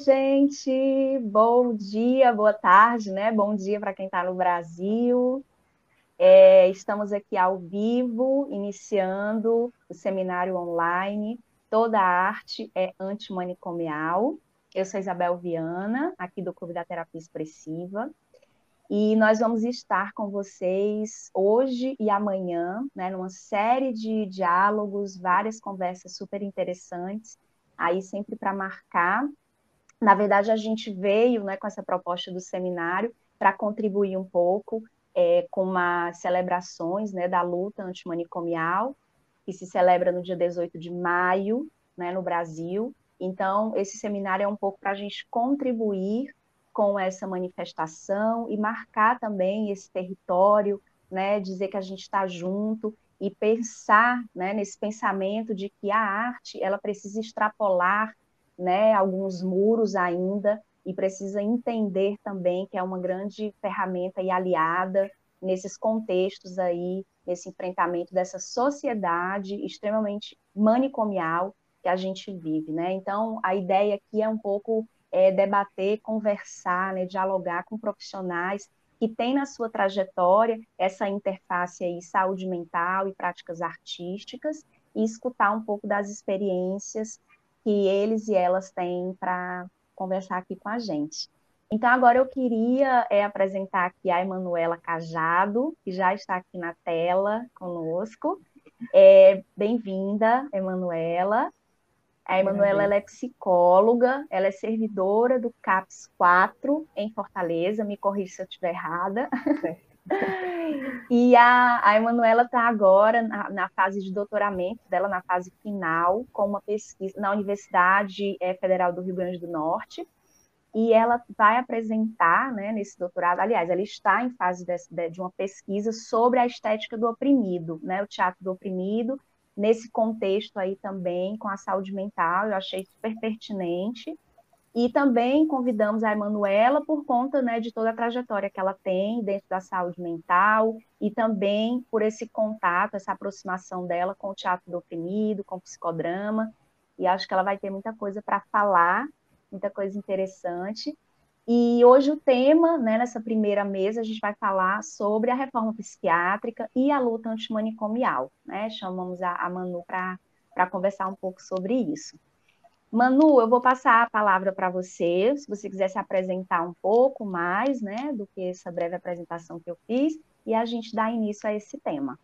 gente! Bom dia, boa tarde, né? Bom dia para quem está no Brasil. É, estamos aqui ao vivo, iniciando o seminário online. Toda arte é antimanicomial. Eu sou Isabel Viana, aqui do Clube da Terapia Expressiva. E nós vamos estar com vocês hoje e amanhã, né, numa série de diálogos, várias conversas super interessantes, aí sempre para marcar. Na verdade, a gente veio né, com essa proposta do seminário para contribuir um pouco é, com umas celebrações né, da luta antimanicomial, que se celebra no dia 18 de maio, né, no Brasil. Então, esse seminário é um pouco para a gente contribuir com essa manifestação e marcar também esse território, né, dizer que a gente está junto e pensar né, nesse pensamento de que a arte ela precisa extrapolar né, alguns muros ainda e precisa entender também que é uma grande ferramenta e aliada nesses contextos aí, nesse enfrentamento dessa sociedade extremamente manicomial que a gente vive, né? Então, a ideia aqui é um pouco é, debater, conversar, né, dialogar com profissionais que têm na sua trajetória essa interface aí saúde mental e práticas artísticas e escutar um pouco das experiências que eles e elas têm para conversar aqui com a gente. Então, agora eu queria é, apresentar aqui a Emanuela Cajado, que já está aqui na tela conosco. É, Bem-vinda, Emanuela. A Emanuela é psicóloga, ela é servidora do CAPS 4 em Fortaleza, me corrija se eu estiver errada. e a, a Emanuela está agora na, na, fase de doutoramento dela, na fase final, com uma pesquisa na Universidade é, Federal do Rio Grande do Norte, e ela vai apresentar, né, nesse doutorado, aliás, ela está em fase de, de, uma pesquisa sobre a estética do oprimido, né, o teatro do oprimido, nesse contexto aí também com a saúde mental, eu achei super pertinente. E também convidamos a Emanuela por conta né, de toda a trajetória que ela tem dentro da saúde mental e também por esse contato, essa aproximação dela com o teatro do oprimido, com o psicodrama. E acho que ela vai ter muita coisa para falar, muita coisa interessante. E hoje o tema, né, nessa primeira mesa, a gente vai falar sobre a reforma psiquiátrica e a luta antimanicomial. Né? Chamamos a, a Manu para conversar um pouco sobre isso. Manu, eu vou passar a palavra para você, se você quiser se apresentar um pouco mais, né, do que essa breve apresentação que eu fiz, e a gente dá início a esse tema.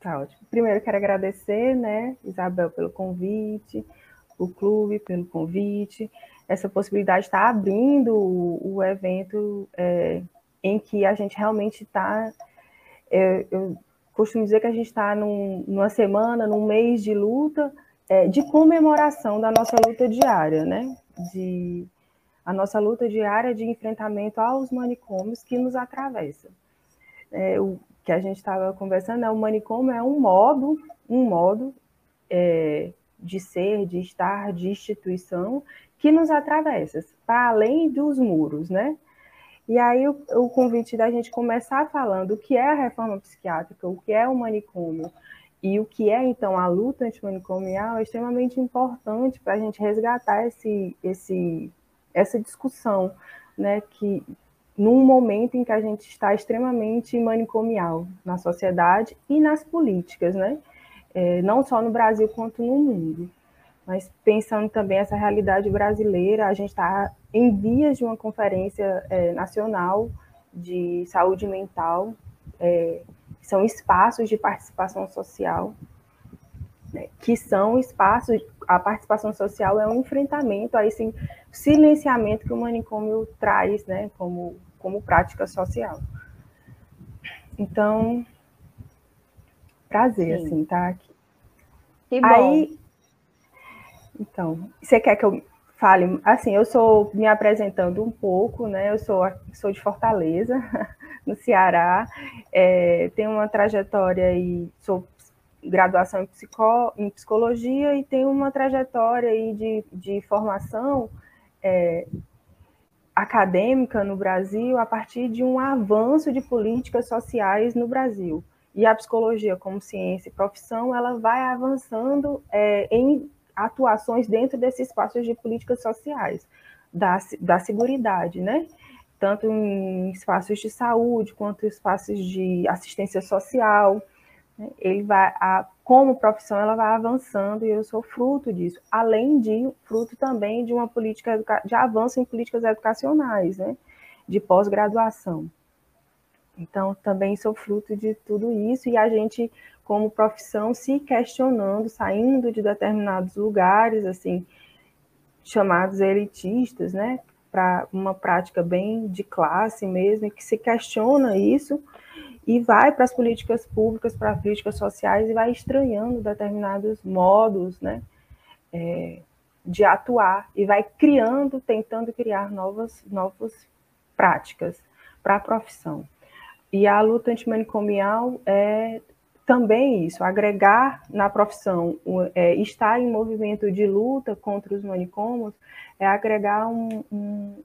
Tá ótimo. Primeiro, quero agradecer, né, Isabel, pelo convite, o clube pelo convite essa possibilidade está abrindo o, o evento é, em que a gente realmente está. É, eu costumo dizer que a gente está num, numa semana, num mês de luta, é, de comemoração da nossa luta diária, né? De, a nossa luta diária de enfrentamento aos manicômios que nos atravessam. É, o que a gente estava conversando é o manicômio é um modo, um modo é, de ser, de estar, de instituição que nos atravessa, para além dos muros, né? E aí o, o, convite da gente começar falando o que é a reforma psiquiátrica, o que é o manicômio e o que é então a luta antimanicomial é extremamente importante para a gente resgatar esse, esse, essa discussão, né? Que num momento em que a gente está extremamente manicomial na sociedade e nas políticas, né? É, não só no Brasil quanto no mundo mas pensando também essa realidade brasileira, a gente está em vias de uma conferência é, nacional de saúde mental, é, são espaços de participação social, né, que são espaços, a participação social é um enfrentamento a esse silenciamento que o manicômio traz, né, como, como prática social. Então, prazer, Sim. assim, estar tá aqui. Que bom. Aí, então, você quer que eu fale? Assim, eu sou me apresentando um pouco, né? Eu sou, sou de Fortaleza, no Ceará, é, tenho uma trajetória e sou graduação em, psico, em psicologia e tenho uma trajetória aí de, de formação é, acadêmica no Brasil a partir de um avanço de políticas sociais no Brasil. E a psicologia, como ciência e profissão, ela vai avançando é, em atuações dentro desses espaços de políticas sociais. da, da seguridade, né? Tanto em espaços de saúde quanto em espaços de assistência social. Né? Ele vai, a, como profissão, ela vai avançando e eu sou fruto disso, além de fruto também de uma política de avanço em políticas educacionais, né? De pós-graduação. Então, também sou fruto de tudo isso e a gente, como profissão, se questionando, saindo de determinados lugares, assim, chamados elitistas, né, para uma prática bem de classe mesmo, que se questiona isso e vai para as políticas públicas, para as políticas sociais e vai estranhando determinados modos, né, é, de atuar e vai criando, tentando criar novas, novas práticas para a profissão. E a luta antimanicomial é também isso, agregar na profissão, é, estar em movimento de luta contra os manicômios, é agregar um, um,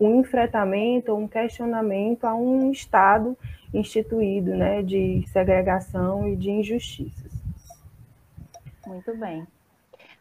um enfrentamento, um questionamento a um Estado instituído né, de segregação e de injustiças. Muito bem.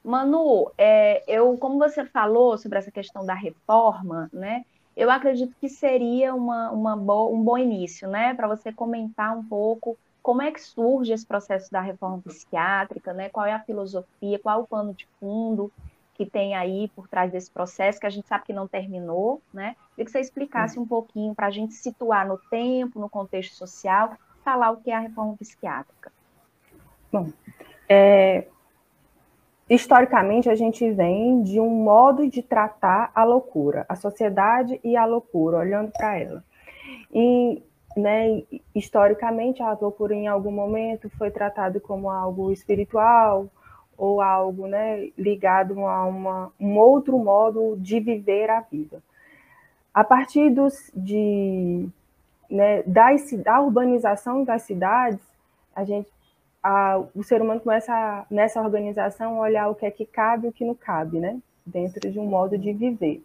Manu, é, eu, como você falou sobre essa questão da reforma, né, eu acredito que seria uma, uma bo um bom início, né, para você comentar um pouco como é que surge esse processo da reforma psiquiátrica, né, qual é a filosofia, qual é o pano de fundo que tem aí por trás desse processo, que a gente sabe que não terminou, né? Queria que você explicasse um pouquinho para a gente situar no tempo, no contexto social, falar o que é a reforma psiquiátrica. Bom, é, historicamente a gente vem de um modo de tratar a loucura, a sociedade e a loucura, olhando para ela. E né, historicamente a loucura em algum momento foi tratado como algo espiritual ou algo né, ligado a uma, um outro modo de viver a vida. A partir dos, de, né, da urbanização das cidades, a gente a, o ser humano começa a, nessa organização olhar o que é que cabe e o que não cabe, né? Dentro de um modo de viver.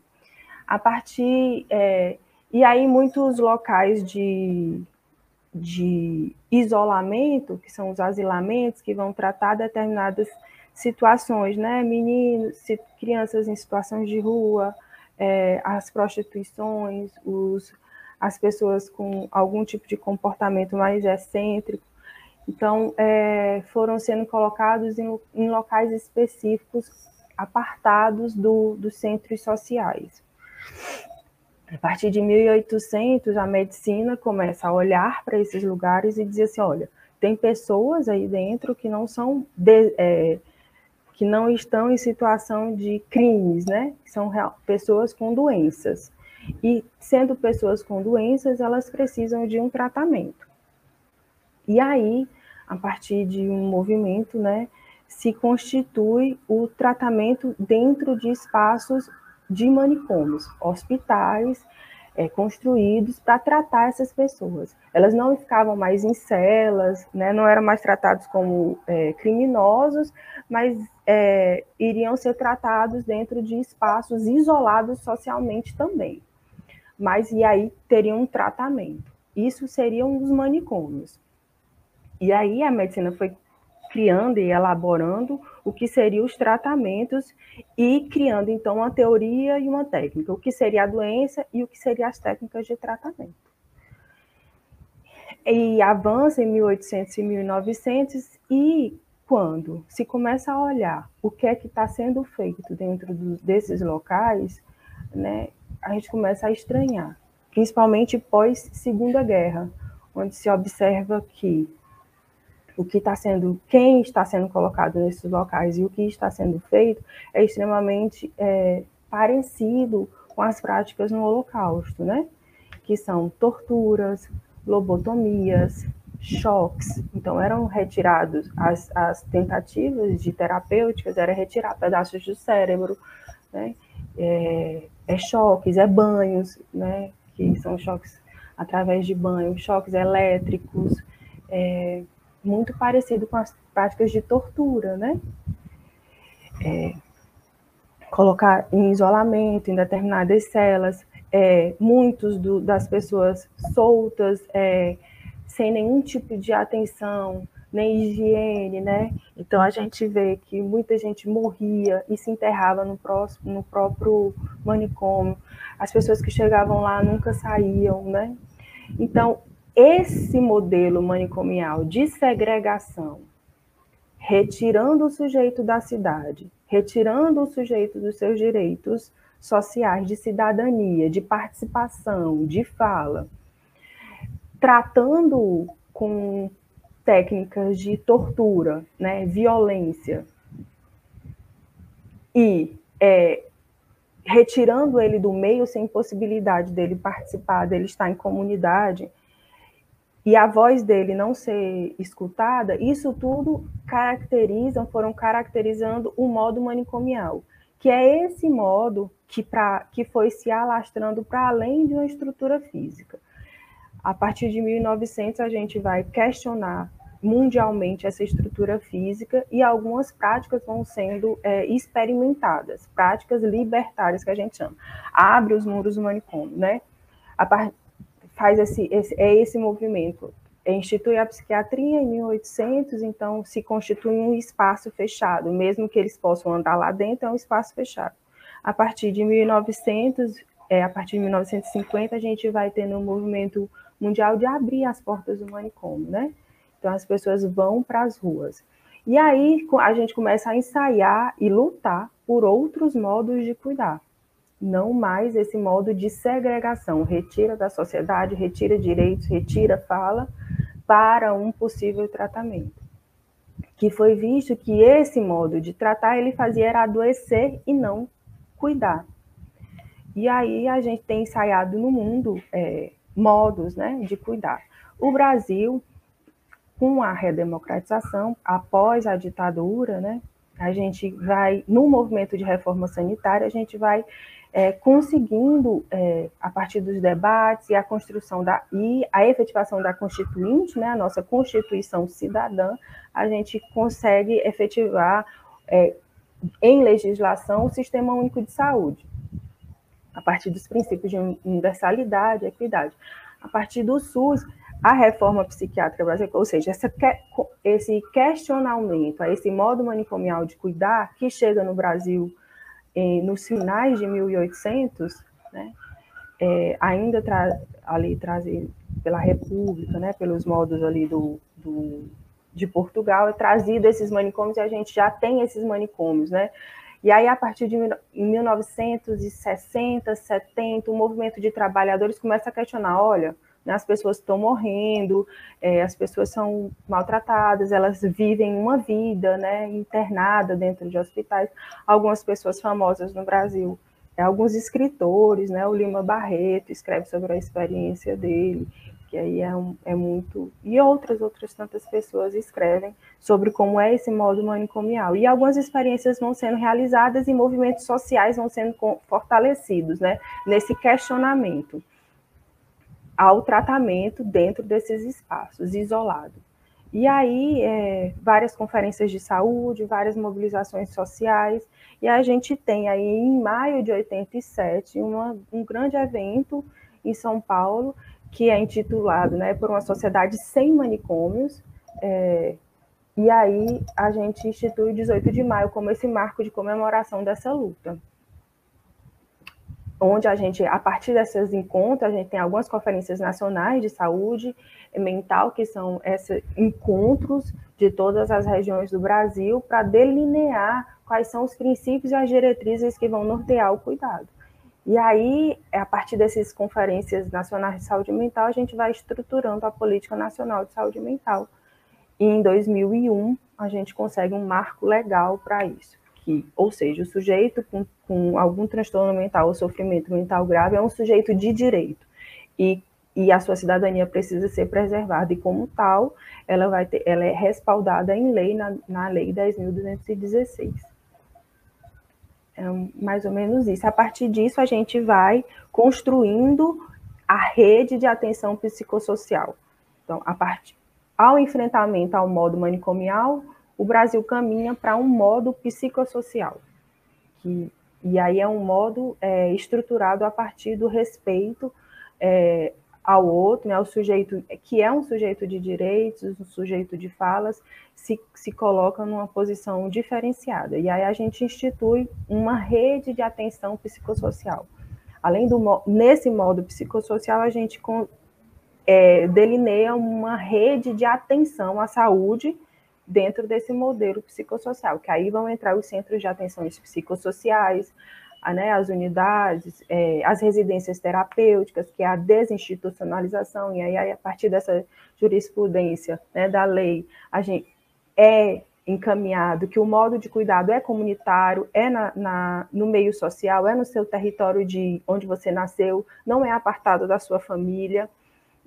A partir. É, e aí, muitos locais de, de isolamento, que são os asilamentos, que vão tratar determinadas situações, né? Meninos, crianças em situações de rua, é, as prostituições, os, as pessoas com algum tipo de comportamento mais excêntrico, então, é, foram sendo colocados em, em, locais específicos, apartados do, dos centros sociais. A partir de 1800, a medicina começa a olhar para esses lugares e dizer assim: olha, tem pessoas aí dentro que não são de, é, que não estão em situação de crimes, né? São real, pessoas com doenças. E sendo pessoas com doenças, elas precisam de um tratamento. E aí a partir de um movimento, né, se constitui o tratamento dentro de espaços de manicômios, hospitais é, construídos para tratar essas pessoas. Elas não ficavam mais em celas, né, não eram mais tratados como é, criminosos, mas é, iriam ser tratados dentro de espaços isolados socialmente também. Mas e aí teriam um tratamento. Isso seriam os manicômios. E aí a medicina foi criando e elaborando o que seriam os tratamentos e criando então uma teoria e uma técnica, o que seria a doença e o que seriam as técnicas de tratamento. E avança em 1800 e 1900 e quando se começa a olhar o que é que está sendo feito dentro desses locais, né, a gente começa a estranhar, principalmente pós Segunda Guerra, onde se observa que o que está sendo, quem está sendo colocado nesses locais e o que está sendo feito é extremamente é, parecido com as práticas no Holocausto, né? Que são torturas, lobotomias, choques. Então, eram retirados as, as tentativas de terapêuticas, era retirar pedaços do cérebro, né? É, é choques, é banhos, né? Que são choques através de banhos, choques elétricos, é, muito parecido com as práticas de tortura, né? É, colocar em isolamento em determinadas celas, é, muitos do, das pessoas soltas, é, sem nenhum tipo de atenção, nem higiene, né? Então a gente vê que muita gente morria e se enterrava no, próximo, no próprio manicômio. As pessoas que chegavam lá nunca saíam, né? Então esse modelo manicomial de segregação, retirando o sujeito da cidade, retirando o sujeito dos seus direitos sociais de cidadania, de participação, de fala, tratando com técnicas de tortura, né, violência, e é, retirando ele do meio sem possibilidade dele participar, dele estar em comunidade, e a voz dele não ser escutada, isso tudo caracterizam, foram caracterizando o modo manicomial, que é esse modo que, pra, que foi se alastrando para além de uma estrutura física. A partir de 1900, a gente vai questionar mundialmente essa estrutura física e algumas práticas vão sendo é, experimentadas, práticas libertárias que a gente chama. Abre os muros do manicômio, né? Faz esse, esse, é esse movimento. É, institui a psiquiatria em 1800, então se constitui um espaço fechado, mesmo que eles possam andar lá dentro, é um espaço fechado. A partir de 1900, é, a partir de 1950, a gente vai tendo um movimento mundial de abrir as portas do manicômio, né? Então as pessoas vão para as ruas. E aí a gente começa a ensaiar e lutar por outros modos de cuidar. Não mais esse modo de segregação, retira da sociedade, retira direitos, retira fala para um possível tratamento. Que foi visto que esse modo de tratar ele fazia era adoecer e não cuidar. E aí a gente tem ensaiado no mundo é, modos né, de cuidar. O Brasil, com a redemocratização, após a ditadura, né, a gente vai, no movimento de reforma sanitária, a gente vai é, conseguindo, é, a partir dos debates e a construção da, e a efetivação da Constituinte, né, a nossa Constituição cidadã, a gente consegue efetivar é, em legislação o Sistema Único de Saúde a partir dos princípios de universalidade, equidade. A partir do SUS, a reforma psiquiátrica brasileira, ou seja, essa, esse questionamento, esse modo manicomial de cuidar que chega no Brasil eh, nos finais de 1800, né, é, ainda tra ali trazido pela República, né, pelos modos ali do, do, de Portugal, é trazido esses manicômios e a gente já tem esses manicômios, né, e aí, a partir de 1960, 70, o movimento de trabalhadores começa a questionar: olha, né, as pessoas estão morrendo, é, as pessoas são maltratadas, elas vivem uma vida né, internada dentro de hospitais. Algumas pessoas famosas no Brasil, é, alguns escritores, né, o Lima Barreto escreve sobre a experiência dele que aí é, um, é muito. E outras, outras tantas pessoas escrevem sobre como é esse modo manicomial. E algumas experiências vão sendo realizadas e movimentos sociais vão sendo fortalecidos, né, nesse questionamento ao tratamento dentro desses espaços, isolado. E aí, é, várias conferências de saúde, várias mobilizações sociais, e a gente tem aí, em maio de 87, uma, um grande evento em São Paulo, que é intitulado né, por uma sociedade sem manicômios, é, e aí a gente institui o 18 de maio como esse marco de comemoração dessa luta. Onde a gente, a partir desses encontros, a gente tem algumas conferências nacionais de saúde mental, que são esses encontros de todas as regiões do Brasil, para delinear quais são os princípios e as diretrizes que vão nortear o cuidado. E aí, a partir dessas conferências nacionais de saúde mental, a gente vai estruturando a política nacional de saúde mental. E em 2001, a gente consegue um marco legal para isso. Que, ou seja, o sujeito com, com, algum transtorno mental ou sofrimento mental grave é um sujeito de direito. E, e a sua cidadania precisa ser preservada. E como tal, ela, vai ter, ela é respaldada em lei, na, na Lei 10.216. É mais ou menos isso. A partir disso, a gente vai construindo a rede de atenção psicossocial. Então, a partir, ao enfrentamento ao modo manicomial, o Brasil caminha para um modo psicossocial. Que, e aí é um modo é, estruturado a partir do respeito é, ao outro, né, o sujeito que é um sujeito de direitos, um sujeito de falas, se, se coloca numa posição diferenciada. E aí a gente institui uma rede de atenção psicossocial. Além do nesse modo psicossocial, a gente é, delineia uma rede de atenção à saúde dentro desse modelo psicossocial, que aí vão entrar os centros de atenções psicossociais, né, as unidades, é, as residências terapêuticas, que é a desinstitucionalização, e aí a partir dessa jurisprudência né, da lei, a gente é encaminhado que o modo de cuidado é comunitário, é na, na, no meio social, é no seu território de onde você nasceu, não é apartado da sua família.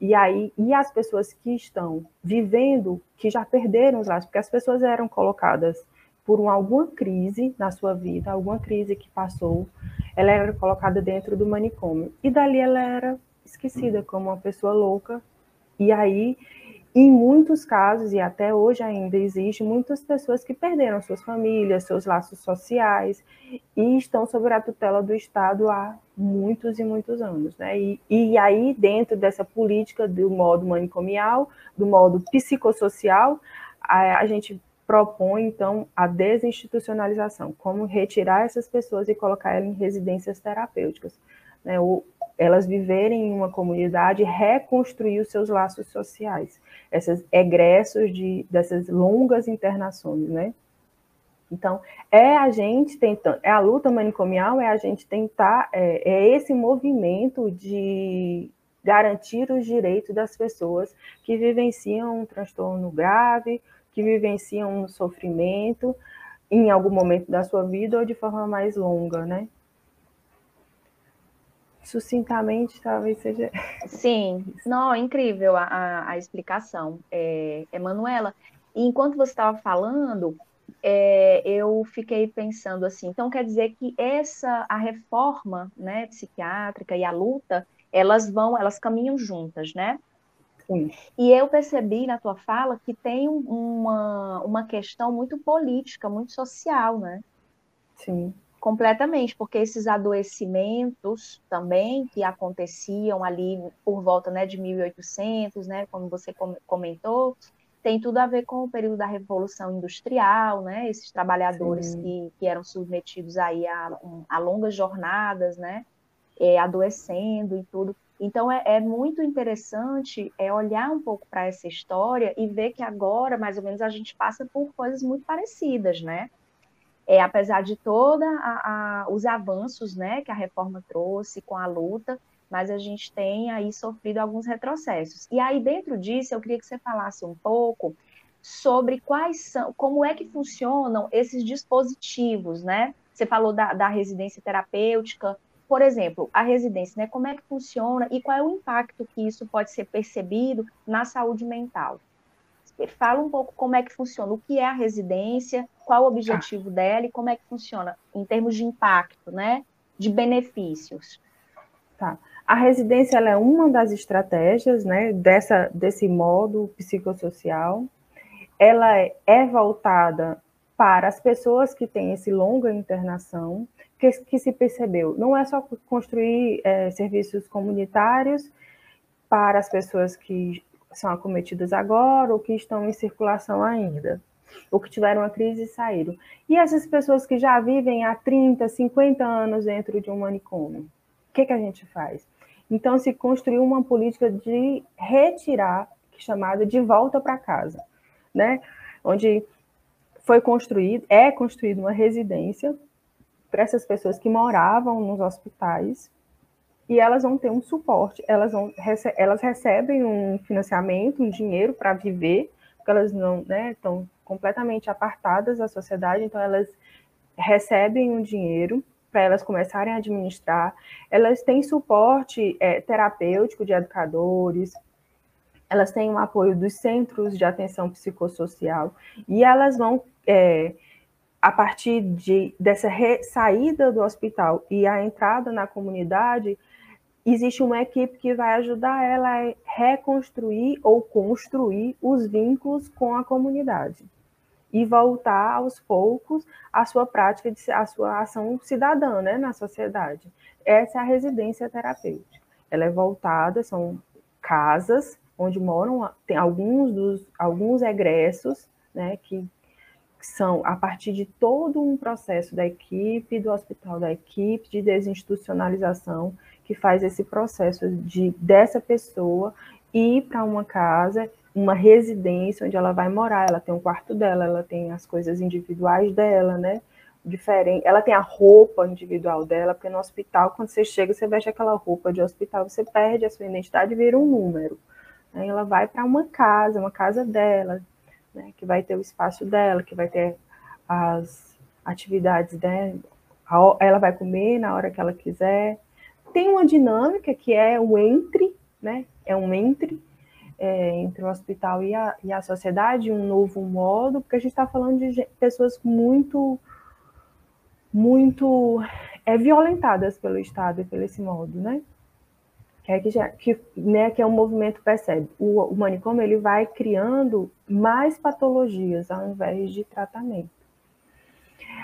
E aí, e as pessoas que estão vivendo, que já perderam os laços, porque as pessoas eram colocadas por uma, alguma crise na sua vida, alguma crise que passou, ela era colocada dentro do manicômio. E dali ela era esquecida como uma pessoa louca. E aí, em muitos casos, e até hoje ainda existe, muitas pessoas que perderam suas famílias, seus laços sociais, e estão sob a tutela do Estado há muitos e muitos anos. Né? E, e aí, dentro dessa política do modo manicomial, do modo psicossocial, a, a gente propõe, então, a desinstitucionalização, como retirar essas pessoas e colocar elas em residências terapêuticas, né, elas viverem em uma comunidade, reconstruir os seus laços sociais, esses egressos de, dessas longas internações, né? Então, é a gente tentando, é a luta manicomial, é a gente tentar, é, é esse movimento de garantir os direitos das pessoas que vivenciam um transtorno grave, que vivenciam um sofrimento em algum momento da sua vida ou de forma mais longa, né? Sucintamente, talvez seja. Sim, não, incrível a, a, a explicação, é, Emanuela. E enquanto você estava falando, é, eu fiquei pensando assim, então quer dizer que essa a reforma, né, psiquiátrica e a luta, elas vão, elas caminham juntas, né? E eu percebi na tua fala que tem uma, uma questão muito política, muito social, né? Sim. Completamente, porque esses adoecimentos também que aconteciam ali por volta né, de 1800, né, como você comentou, tem tudo a ver com o período da Revolução Industrial, né? Esses trabalhadores que, que eram submetidos aí a, a longas jornadas, né? É, adoecendo e tudo. Então é, é muito interessante é olhar um pouco para essa história e ver que agora, mais ou menos, a gente passa por coisas muito parecidas, né? É, apesar de todos os avanços né, que a reforma trouxe com a luta, mas a gente tem aí sofrido alguns retrocessos. E aí, dentro disso, eu queria que você falasse um pouco sobre quais são, como é que funcionam esses dispositivos, né? Você falou da, da residência terapêutica, por exemplo, a residência, né? Como é que funciona e qual é o impacto que isso pode ser percebido na saúde mental? Fala um pouco como é que funciona, o que é a residência, qual o objetivo tá. dela e como é que funciona em termos de impacto, né? De benefícios. Tá. A residência é uma das estratégias, né? Dessa desse modo psicossocial. Ela é, é voltada para as pessoas que têm esse longa internação que, que se percebeu? Não é só construir é, serviços comunitários para as pessoas que são acometidas agora ou que estão em circulação ainda, ou que tiveram uma crise e saíram. E essas pessoas que já vivem há 30, 50 anos dentro de um manicômio, o que, que a gente faz? Então, se construiu uma política de retirar, chamada de volta para casa, né? Onde foi construído, é construída uma residência para essas pessoas que moravam nos hospitais e elas vão ter um suporte, elas, vão, elas recebem um financiamento, um dinheiro para viver, porque elas não né, estão completamente apartadas da sociedade, então elas recebem um dinheiro para elas começarem a administrar, elas têm suporte é, terapêutico de educadores, elas têm o um apoio dos centros de atenção psicossocial. E elas vão é, a partir de, dessa saída do hospital e a entrada na comunidade, existe uma equipe que vai ajudar ela a reconstruir ou construir os vínculos com a comunidade e voltar aos poucos à sua prática, de, à sua ação cidadã né, na sociedade. Essa é a residência terapêutica. Ela é voltada, são casas onde moram, tem alguns dos alguns egressos, né, que são a partir de todo um processo da equipe do hospital, da equipe de desinstitucionalização, que faz esse processo de dessa pessoa ir para uma casa, uma residência onde ela vai morar, ela tem um quarto dela, ela tem as coisas individuais dela, né? Diferente, ela tem a roupa individual dela, porque no hospital, quando você chega, você veste aquela roupa de hospital, você perde a sua identidade e vira um número. Aí ela vai para uma casa, uma casa dela, né, que vai ter o espaço dela, que vai ter as atividades dela, ela vai comer na hora que ela quiser. Tem uma dinâmica que é o entre, né? É um entre é, entre o hospital e a, e a sociedade, um novo modo, porque a gente está falando de pessoas muito, muito é, violentadas pelo Estado e pelo esse modo, né? que é que, já, que, né, que é um movimento percebe. O, o manicômio ele vai criando mais patologias ao invés de tratamento.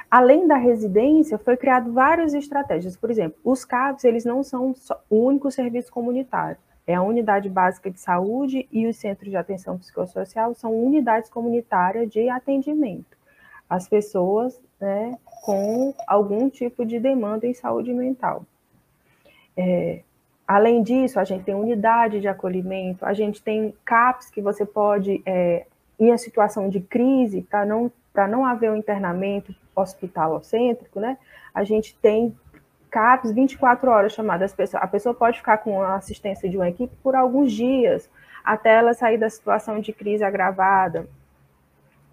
Além da residência, foi criado várias estratégias. Por exemplo, os CAPs eles não são o único serviço comunitário. É a unidade básica de saúde e os centros de atenção psicossocial são unidades comunitárias de atendimento às pessoas né, com algum tipo de demanda em saúde mental. É, Além disso, a gente tem unidade de acolhimento, a gente tem CAPs que você pode, é, em a situação de crise, para não, não haver um internamento hospitalocêntrico, né? A gente tem CAPs 24 horas chamadas. A pessoa pode ficar com a assistência de uma equipe por alguns dias, até ela sair da situação de crise agravada.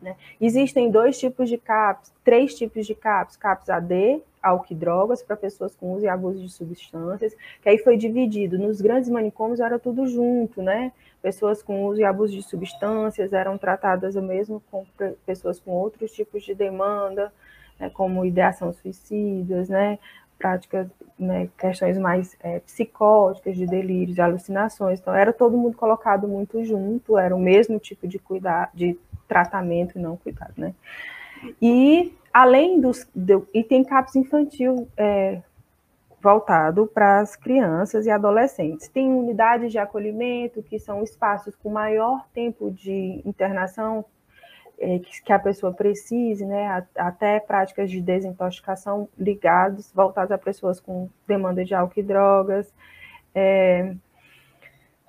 Né? Existem dois tipos de CAPs, três tipos de CAPs, CAPs AD, álcool e drogas, para pessoas com uso e abuso de substâncias, que aí foi dividido. Nos grandes manicômios era tudo junto, né? Pessoas com uso e abuso de substâncias eram tratadas mesmo com pessoas com outros tipos de demanda, né, como ideação suicidas, né? práticas, né, questões mais é, psicóticas, de delírios, de alucinações. Então, era todo mundo colocado muito junto, era o mesmo tipo de cuidado, de tratamento e não cuidado, né? E além dos do, e tem CAPS infantil é, voltado para as crianças e adolescentes. Tem unidades de acolhimento que são espaços com maior tempo de internação é, que, a pessoa precise, né? Até práticas de desintoxicação ligados, voltados a pessoas com demanda de álcool e drogas. É,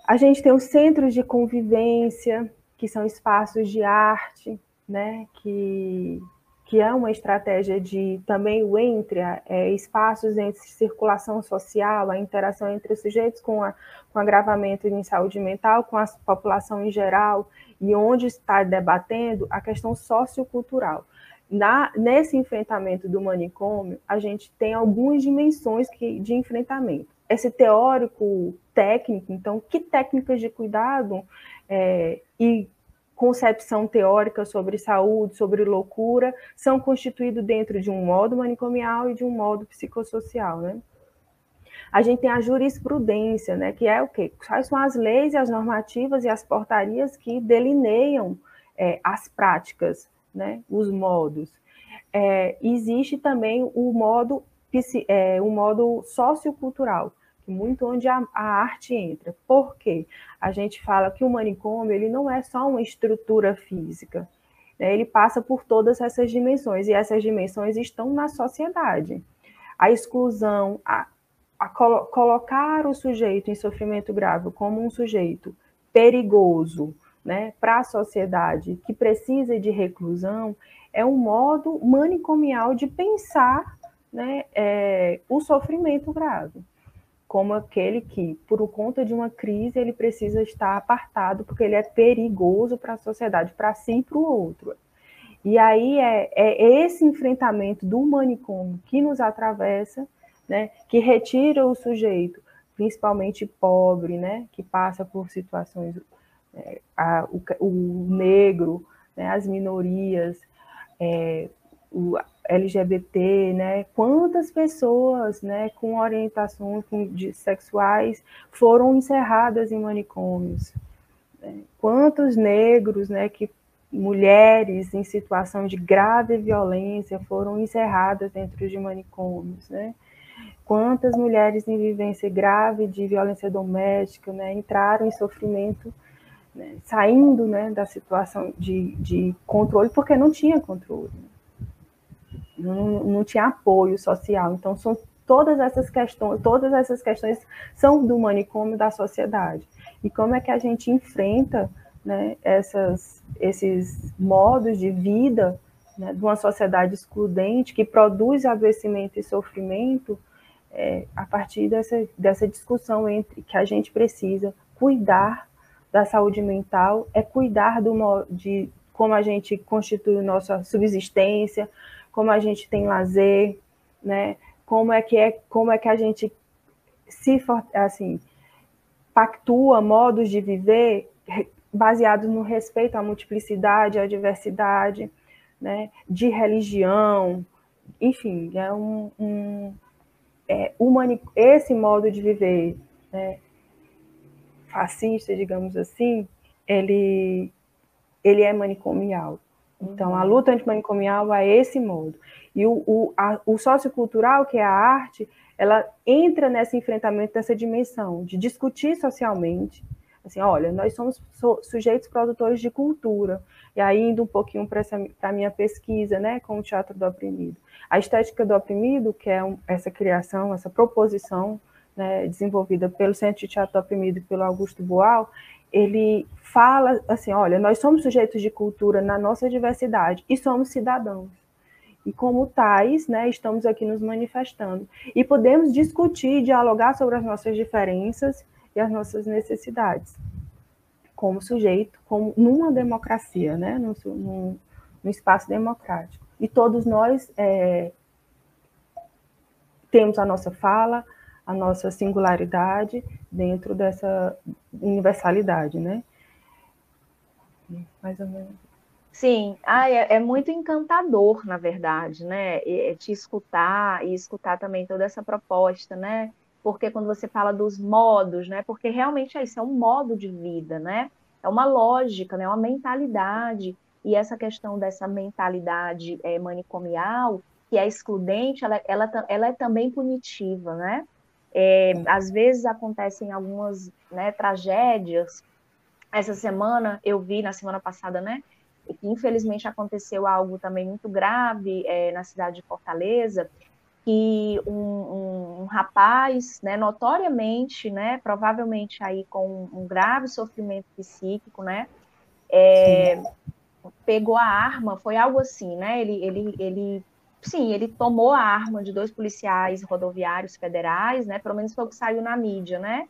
a gente tem os centros de convivência, que são espaços de arte, né, que, que é uma estratégia de também o entre, é, espaços entre circulação social, a interação entre os sujeitos com, a, com agravamento em saúde mental, com a população em geral, e onde está debatendo a questão sociocultural. Na, nesse enfrentamento do manicômio, a gente tem algumas dimensões que, de enfrentamento. Esse teórico técnico, então, que técnicas de cuidado é, e concepção teórica sobre saúde, sobre loucura, são constituídos dentro de um modo manicomial e de um modo psicossocial, né? A gente tem a jurisprudência, né, que é o quê? Quais são as leis e as normativas e as portarias que delineiam é, as práticas, né, os modos. É, existe também o modo, é, o modo sociocultural, muito onde a, a, arte entra. Por quê? A gente fala que o manicômio ele não é só uma estrutura física, né? ele passa por todas essas dimensões, e essas dimensões estão na sociedade. A exclusão, a, a colo colocar o sujeito em sofrimento grave como um sujeito perigoso né, para a sociedade que precisa de reclusão, é um modo manicomial de pensar né, é, o sofrimento grave como aquele que, por conta de uma crise, ele precisa estar apartado, porque ele é perigoso para a sociedade, para si e para o outro. E aí é, é, esse enfrentamento do manicômio que nos atravessa, né, que retira o sujeito, principalmente pobre, né, que passa por situações, é, a, o, o, negro, né, as minorias, é, o, LGBT, né? Quantas pessoas, né, com orientações de, sexuais foram encerradas em manicômios? Né? Quantos negros, né, que mulheres em situação de grave violência foram encerradas dentro de manicômios, né? quantas mulheres em vivência grave de violência doméstica né, entraram em sofrimento, né, saindo né, da situação de, de controle, porque não tinha controle, não, não tinha apoio social. Então, são todas essas questões, todas essas questões são do manicômio da sociedade. E como é que a gente enfrenta né, essas, esses modos de vida né, de uma sociedade excludente que produz adoecimento e sofrimento é, a partir dessa, dessa discussão entre que a gente precisa cuidar da saúde mental, é cuidar do, de como a gente constitui nossa subsistência, como a gente tem lazer, né? Como é que é, como é que a gente se assim pactua modos de viver baseados no respeito à multiplicidade, à diversidade, né? De religião, enfim, é um, um é, humani esse modo de viver né, fascista, digamos assim, ele ele é manicomial. Então, a uhum. luta antimanicomial é esse modo. E o, o, a, o sociocultural, que é a arte, ela entra nesse enfrentamento dessa dimensão de discutir socialmente. Assim, olha, nós somos sujeitos produtores de cultura. E aí, indo um pouquinho para a minha pesquisa, né, com o teatro do oprimido. A estética do oprimido, que é um, essa criação, essa proposição né, desenvolvida pelo Centro de Teatro do Oprimido e pelo Augusto Boal, ele fala assim, olha, nós somos sujeitos de cultura na nossa diversidade e somos cidadãos. E como tais, né, estamos aqui nos manifestando. E podemos discutir, dialogar sobre as nossas diferenças e as nossas necessidades como sujeito, como numa democracia, né, num, num, num espaço democrático. E todos nós é, temos a nossa fala, a nossa singularidade dentro dessa universalidade, né? Mais ou menos. Sim, ah, é, é, muito encantador, na verdade, né? E, te escutar e escutar também toda essa proposta, né? Porque quando você fala dos modos, né? Porque realmente é isso, é um modo de vida, né? É uma lógica, né? Uma mentalidade. E essa questão dessa mentalidade é, manicomial, que é excludente, ela, ela, ela é também punitiva, né? É, às vezes acontecem algumas né, tragédias. Essa semana eu vi, na semana passada, né? Que infelizmente aconteceu algo também muito grave é, na cidade de Fortaleza, que um, um, um, rapaz, né, notoriamente, né, provavelmente aí com um grave sofrimento psíquico, né, é, pegou a arma, foi algo assim, né, ele, ele, ele sim, ele tomou a arma de dois policiais rodoviários federais, né? Pelo menos foi o que saiu na mídia, né?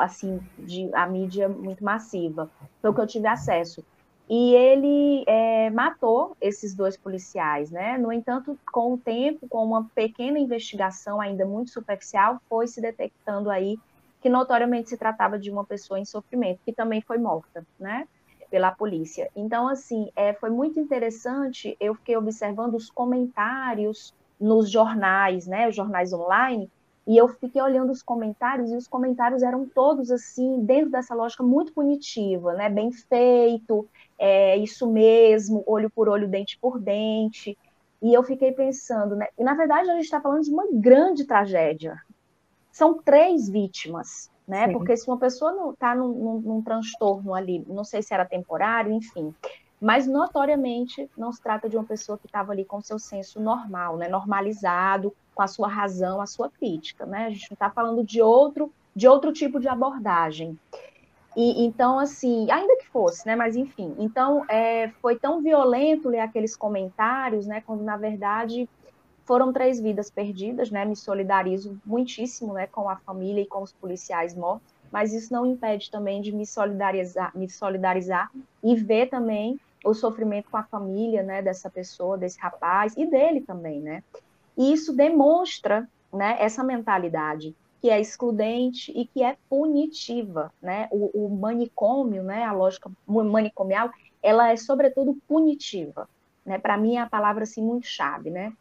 Assim, de, a mídia muito massiva. Foi o que eu tive acesso. E ele é, matou esses dois policiais, né? No entanto, com o tempo, com uma pequena investigação ainda muito superficial, foi se detectando aí que notoriamente se tratava de uma pessoa em sofrimento, que também foi morta, né? Pela polícia. Então, assim, é, foi muito interessante, eu fiquei observando os comentários nos jornais, né, os jornais online, e eu fiquei olhando os comentários, e os comentários eram todos, assim, dentro dessa lógica muito punitiva, né, bem feito, é isso mesmo, olho por olho, dente por dente, e eu fiquei pensando, né, e na verdade a gente está falando de uma grande tragédia, são três vítimas, né? Sim. Porque se uma pessoa não está num, num, num, transtorno ali, não sei se era temporário, enfim, mas notoriamente não se trata de uma pessoa que estava ali com seu senso normal, né? Normalizado, com a sua razão, a sua crítica, né? A gente não está falando de outro, de outro tipo de abordagem. E, então, assim, ainda que fosse, né? Mas enfim, então é, foi tão violento ler aqueles comentários, né? Quando na verdade foram três vidas perdidas, né? Me solidarizo muitíssimo, né, com a família e com os policiais mortos, mas isso não impede também de me solidarizar, me solidarizar e ver também o sofrimento com a família, né, dessa pessoa, desse rapaz e dele também, né? E isso demonstra, né, essa mentalidade que é excludente e que é punitiva, né? O, o manicômio, né, a lógica manicomial, ela é sobretudo punitiva, né? Para mim é a palavra assim muito chave, né?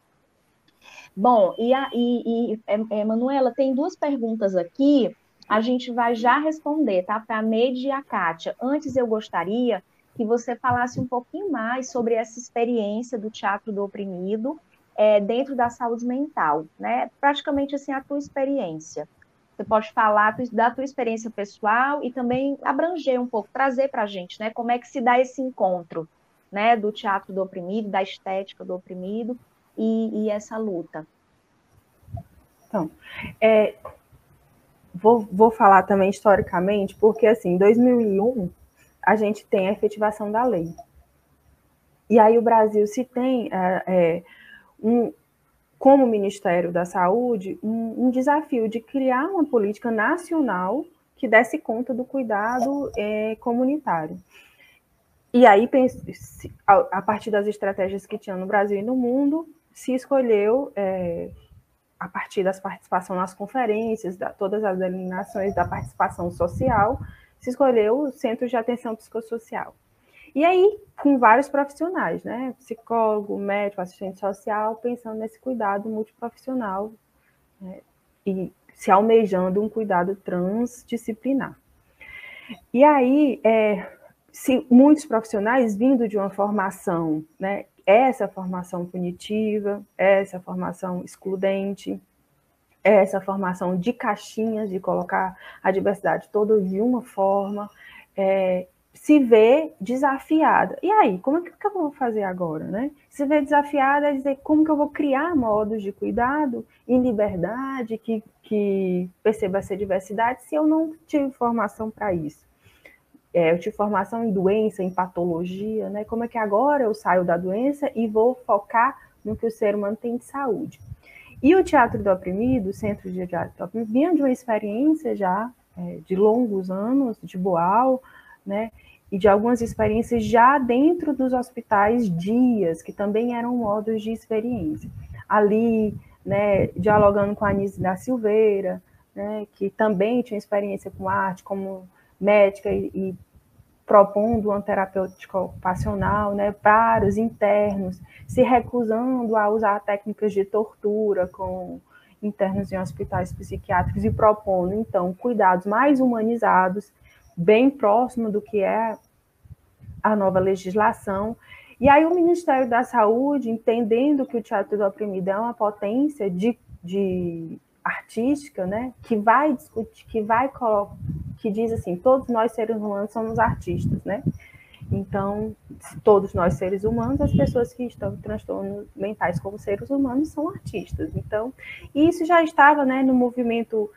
Bom, e, a, e, e é, Manuela, tem duas perguntas aqui, a gente vai já responder, tá? Para a Neide e a Kátia. Antes, eu gostaria que você falasse um pouquinho mais sobre essa experiência do Teatro do Oprimido é, dentro da saúde mental, né? Praticamente assim a tua experiência. Você pode falar da tua experiência pessoal e também abranger um pouco, trazer para a gente, né? Como é que se dá esse encontro, né? Do teatro do oprimido, da estética do oprimido e, e essa luta. Então, é, vou, vou falar também historicamente, porque assim, em 2001 a gente tem a efetivação da lei. E aí o Brasil se tem é, é, um, como Ministério da Saúde, um, um, desafio de criar uma política nacional que desse conta do cuidado é, comunitário. E aí, a partir das estratégias que tinha no Brasil e no mundo, se escolheu, é, a partir das participação nas conferências, da, todas as delineações da participação social, se escolheu o Centro de Atenção Psicossocial. E aí, com vários profissionais, né? Psicólogo, médico, assistente social, pensando nesse cuidado multiprofissional né? e se almejando um cuidado transdisciplinar. E aí, é, se muitos profissionais vindo de uma formação, né? Essa formação punitiva, essa formação excludente, essa formação de caixinhas, de colocar a diversidade toda de uma forma, é, se vê desafiada. E aí, como é que, que eu vou fazer agora, né? Se vê desafiada é dizer como que eu vou criar modos de cuidado em liberdade, que, que perceba essa diversidade, se eu não tive formação para isso. É, eu tive formação em doença, em patologia, né? Como é que agora eu saio da doença e vou focar no que o ser humano tem de saúde? E o Teatro do Oprimido, o Centro de Teatro do Oprimido, vinha de uma experiência já é, de longos anos, de Boal, né? E de algumas experiências já dentro dos hospitais dias, que também eram modos de experiência. Ali, né, dialogando com a Anise da Silveira, né, que também tinha experiência com arte como médica e, e propondo uma terapêutica ocupacional né, para os internos, se recusando a usar técnicas de tortura com internos em hospitais psiquiátricos e propondo, então, cuidados mais humanizados bem próximo do que é a nova legislação. E aí o Ministério da Saúde, entendendo que o teatro do oprimido é uma potência de, de artística, né, que vai discutir, que vai que diz assim, todos nós seres humanos somos artistas, né? Então, todos nós seres humanos, as pessoas que estão em transtornos mentais como seres humanos são artistas. Então, isso já estava, né, no movimento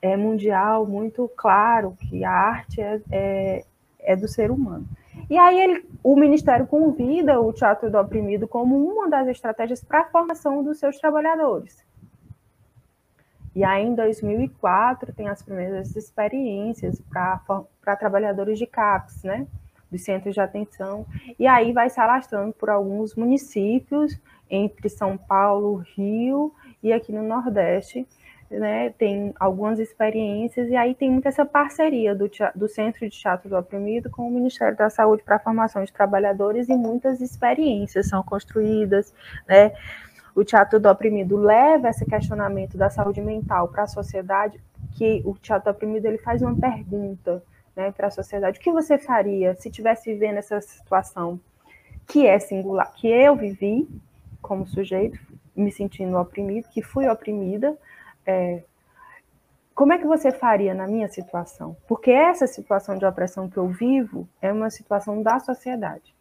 é, mundial muito claro que a arte é, é, é do ser humano. E aí ele, o Ministério convida o Teatro do Oprimido como uma das estratégias para a formação dos seus trabalhadores. E aí, em 2004, tem as primeiras experiências para trabalhadores de CAPS, né? Dos centros de atenção. E aí vai se alastrando por alguns municípios, entre São Paulo, Rio e aqui no Nordeste, né, tem algumas experiências, e aí tem muita essa parceria do, do Centro de Teatro do Oprimido com o Ministério da Saúde para a formação de trabalhadores, e muitas experiências são construídas, né, o Teatro do Oprimido leva esse questionamento da saúde mental para a sociedade, que o Teatro do Oprimido ele faz uma pergunta né, para a sociedade, o que você faria se tivesse vivendo essa situação que é singular, que eu vivi como sujeito, me sentindo oprimido, que fui oprimida, é, como é que você faria na minha situação? Porque essa situação de opressão que eu vivo é uma situação da sociedade.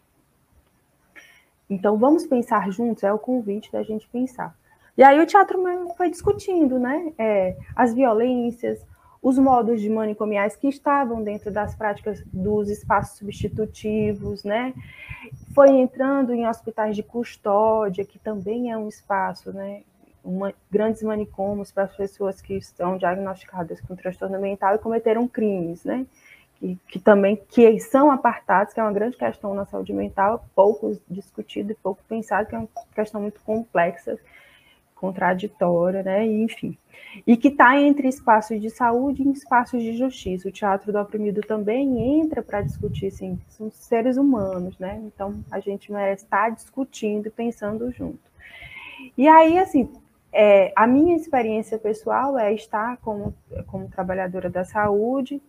Então, vamos pensar juntos, é o convite da gente pensar. E aí o teatro foi discutindo, né? É, as violências, os modos de manicomiais que estavam dentro das práticas dos espaços substitutivos, né? Foi entrando em hospitais de custódia, que também é um espaço, né? uma, grandes manicômios para as pessoas que estão diagnosticadas com transtorno mental e cometeram crimes, né? Que, que, também que são apartados, que é uma grande questão na saúde mental, pouco discutido e pouco pensado, que é uma questão muito complexa, contraditória, né? E, enfim. E que está entre espaços de saúde e espaços de justiça. O teatro do oprimido também entra para discutir, assim, são seres humanos, né? Então a gente merece estar discutindo e pensando junto. E aí, assim, é, a minha experiência pessoal é estar como, como trabalhadora da saúde,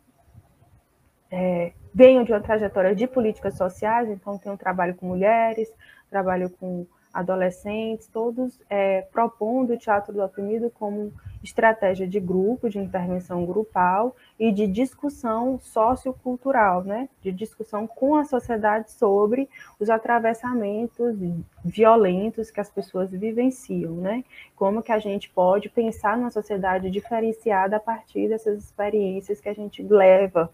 é, venho de uma trajetória de políticas sociais, então tenho trabalho com mulheres, trabalho com adolescentes, todos é, propondo o teatro do oprimido como estratégia de grupo, de intervenção grupal e de discussão sociocultural, né? de discussão com a sociedade sobre os atravessamentos violentos que as pessoas vivenciam, né? como que a gente pode pensar numa sociedade diferenciada a partir dessas experiências que a gente leva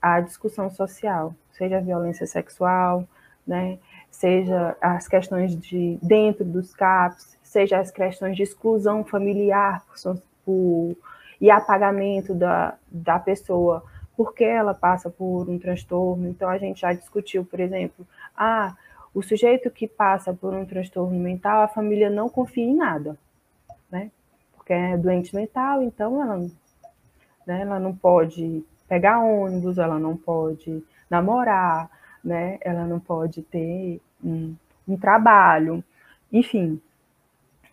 à discussão social, seja a violência sexual, né? seja as questões de dentro dos CAPs, seja as questões de exclusão familiar por, por, e apagamento da, da pessoa porque ela passa por um transtorno. Então, a gente já discutiu, por exemplo, ah, o sujeito que passa por um transtorno mental, a família não confia em nada, né? Porque é doente mental, então ela, né, ela não pode pegar ônibus, ela não pode namorar, né? Ela não pode ter um, um trabalho, enfim.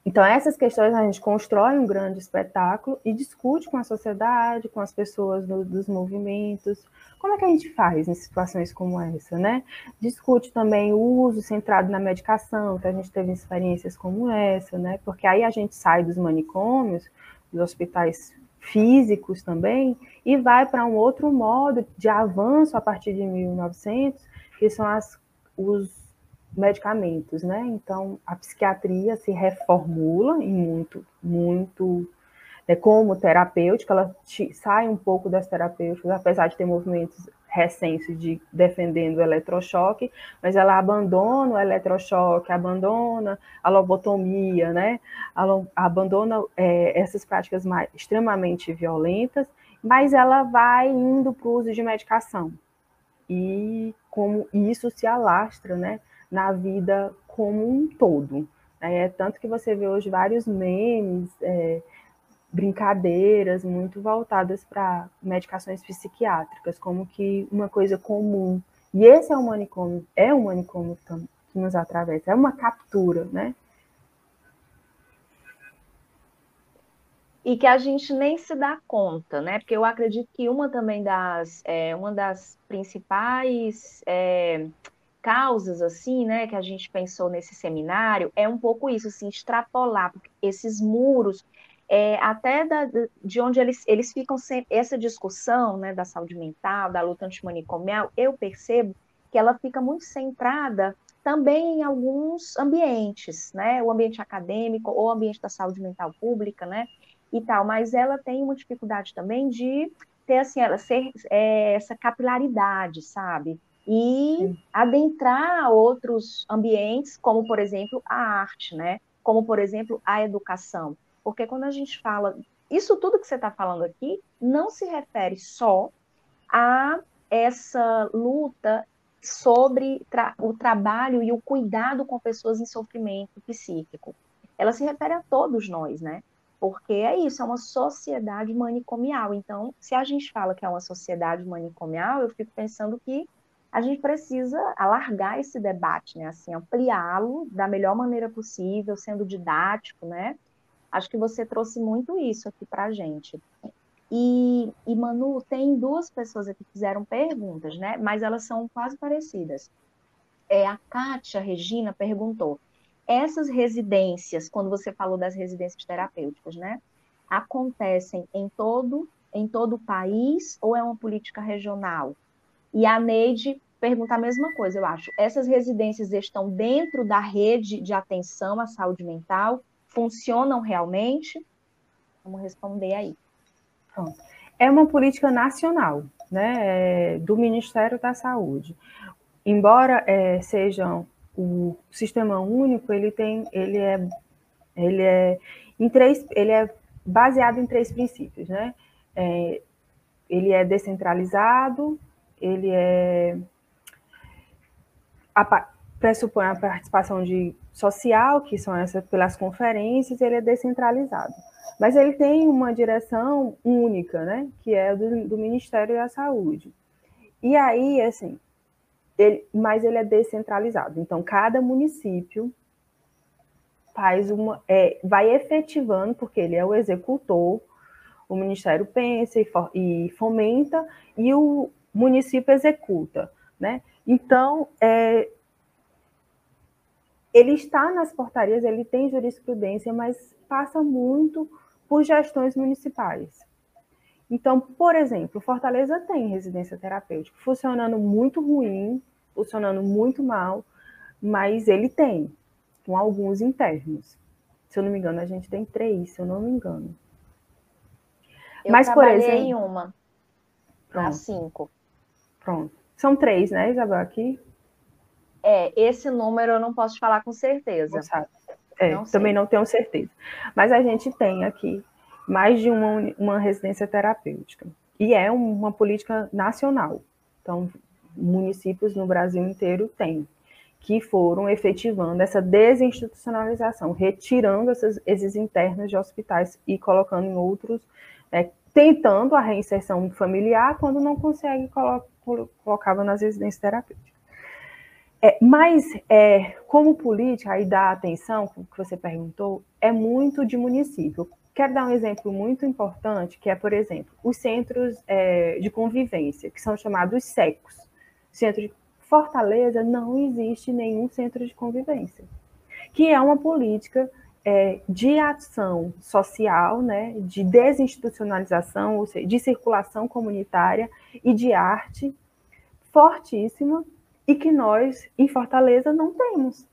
Então, essas questões a gente constrói um grande espetáculo e discute com a sociedade, com as pessoas do, dos movimentos. Como é que a gente faz em situações como essa, né? Discute também o uso centrado na medicação, que a gente teve experiências como essa, né? Porque aí a gente sai dos manicômios, dos hospitais físicos também, e vai para um outro modo de avanço a partir de 1900, que são as, os medicamentos, né? Então, a psiquiatria se reformula em muito, muito né, como terapêutica, ela sai um pouco das terapêuticas, apesar de ter movimentos recentes de defendendo o eletrochoque, mas ela abandona o eletrochoque, abandona a lobotomia, né? abandona é, essas práticas mais, extremamente violentas, mas ela vai indo para o uso de medicação. E como isso se alastra, né? na vida como um todo. É, tanto que você vê hoje vários memes, é, brincadeiras muito voltadas para medicações psiquiátricas, como que uma coisa comum. E esse é um manicômio, é um manicômio que nos atravessa, é uma captura, né? E que a gente nem se dá conta, né? Porque eu acredito que uma também das, é, uma das principais é, causas assim, né, que a gente pensou nesse seminário, é um pouco isso, assim, extrapolar esses muros, é, até da, de onde eles, eles ficam sempre, essa discussão, né, da saúde mental, da luta antimanicomial, eu percebo que ela fica muito centrada também em alguns ambientes, né, o ambiente acadêmico ou o ambiente da saúde mental pública, né, e tal, mas ela tem uma dificuldade também de ter, assim, ela ser é, essa capilaridade, sabe, e Sim. adentrar outros ambientes, como, por exemplo, a arte, né? Como, por exemplo, a educação. Porque quando a gente fala, isso tudo que você está falando aqui não se refere só a essa luta sobre tra o trabalho e o cuidado com pessoas em sofrimento psíquico. Ela se refere a todos nós, né? Porque é isso, é uma sociedade manicomial. Então, se a gente fala que é uma sociedade manicomial, eu fico pensando que a gente precisa alargar esse debate, né? Assim, ampliá-lo da melhor maneira possível, sendo didático, né? Acho que você trouxe muito isso aqui para a gente. E, e, Manu, tem duas pessoas aqui que fizeram perguntas, né? Mas elas são quase parecidas. É, a Kátia Regina perguntou: essas residências, quando você falou das residências terapêuticas, né? Acontecem em todo, em todo o país ou é uma política regional? E a Neide pergunta a mesma coisa, eu acho. Essas residências estão dentro da rede de atenção à saúde mental? Funcionam realmente? Vamos responder aí. É uma política nacional, né, é, do Ministério da Saúde. Embora é, sejam o sistema único, ele tem, ele é, ele é em três, ele é baseado em três princípios, né? É, ele é descentralizado, ele é pressupõe a participação de social, que são essas pelas conferências, ele é descentralizado. Mas ele tem uma direção única, né, que é do, do Ministério da Saúde. E aí, assim, ele, mas ele é descentralizado. Então, cada município faz uma, é, vai efetivando, porque ele é o executor, o Ministério pensa e, for, e fomenta, e o, município executa, né? Então, é, ele está nas portarias, ele tem jurisprudência, mas passa muito por gestões municipais. Então, por exemplo, Fortaleza tem residência terapêutica funcionando muito ruim, funcionando muito mal, mas ele tem, com alguns internos. Se eu não me engano, a gente tem três, se eu não me engano. Eu mas, por exemplo, em uma, pronto. cinco. Pronto. São três, né, Isabel, aqui? É, esse número eu não posso te falar com certeza. Não é, não também não tenho certeza. Mas a gente tem aqui mais de uma, uma residência terapêutica. E é uma política nacional. Então, municípios no Brasil inteiro têm, que foram efetivando essa desinstitucionalização, retirando essas, esses internos de hospitais e colocando em outros, é, tentando a reinserção familiar quando não consegue, colo colocava nas residências terapêuticas. É, mas, é, como política, aí dá atenção, que você perguntou, é muito de município. Quero dar um exemplo muito importante, que é, por exemplo, os centros é, de convivência, que são chamados SECOS. Centro de Fortaleza não existe nenhum centro de convivência, que é uma política é, de ação social, né, de desinstitucionalização, ou seja, de circulação comunitária e de arte fortíssima, e que nós, em Fortaleza, não temos.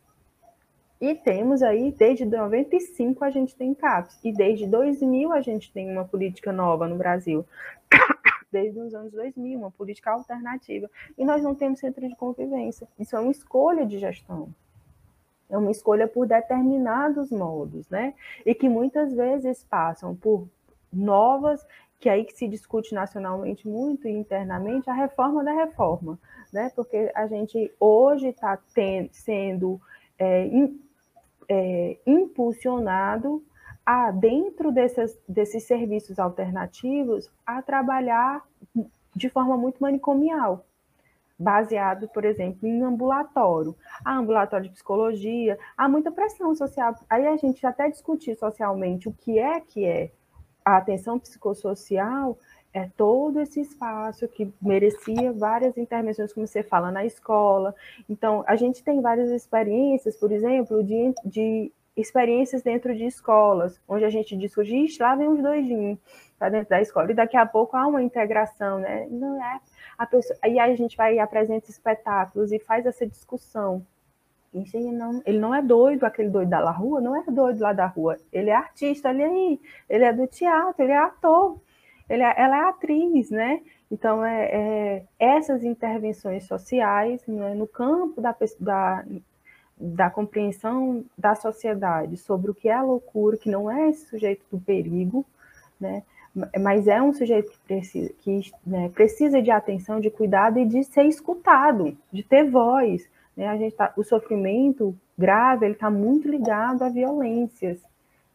E temos aí, desde 95 a gente tem CAPS, e desde 2000 a gente tem uma política nova no Brasil. Desde os anos 2000, uma política alternativa. E nós não temos centro de convivência. Isso é uma escolha de gestão. É uma escolha por determinados modos, né? E que muitas vezes passam por novas que aí que se discute nacionalmente muito e internamente a reforma da reforma, né? Porque a gente hoje está sendo é, in, é, impulsionado a, dentro desses, serviços alternativos, a trabalhar de forma muito manicomial, baseado, por exemplo, em ambulatório. Há ambulatório de psicologia, há muita pressão social. Aí a gente até discutir socialmente o que é que é a atenção psicossocial, é todo esse espaço que merecia várias intervenções, como você fala, na escola. Então, a gente tem várias experiências, por exemplo, de, de experiências dentro de escolas, onde a gente discute, lá vem os doidinhos para dentro da escola, e daqui a pouco há uma integração, né? Não é a pessoa, aí a gente vai e apresenta espetáculos e faz essa discussão. Ele não, ele não é doido, aquele doido da rua, não é doido lá da rua. Ele é artista, ali aí, ele é do teatro, ele é ator, ele é, ela é atriz, né? Então, é, é essas intervenções sociais né, no campo da, da, da compreensão da sociedade sobre o que é loucura, que não é esse sujeito do perigo, né? mas é um sujeito que precisa, que, né, precisa de atenção, de cuidado e de ser escutado, de ter voz, né? A gente tá, o sofrimento grave ele está muito ligado a violências,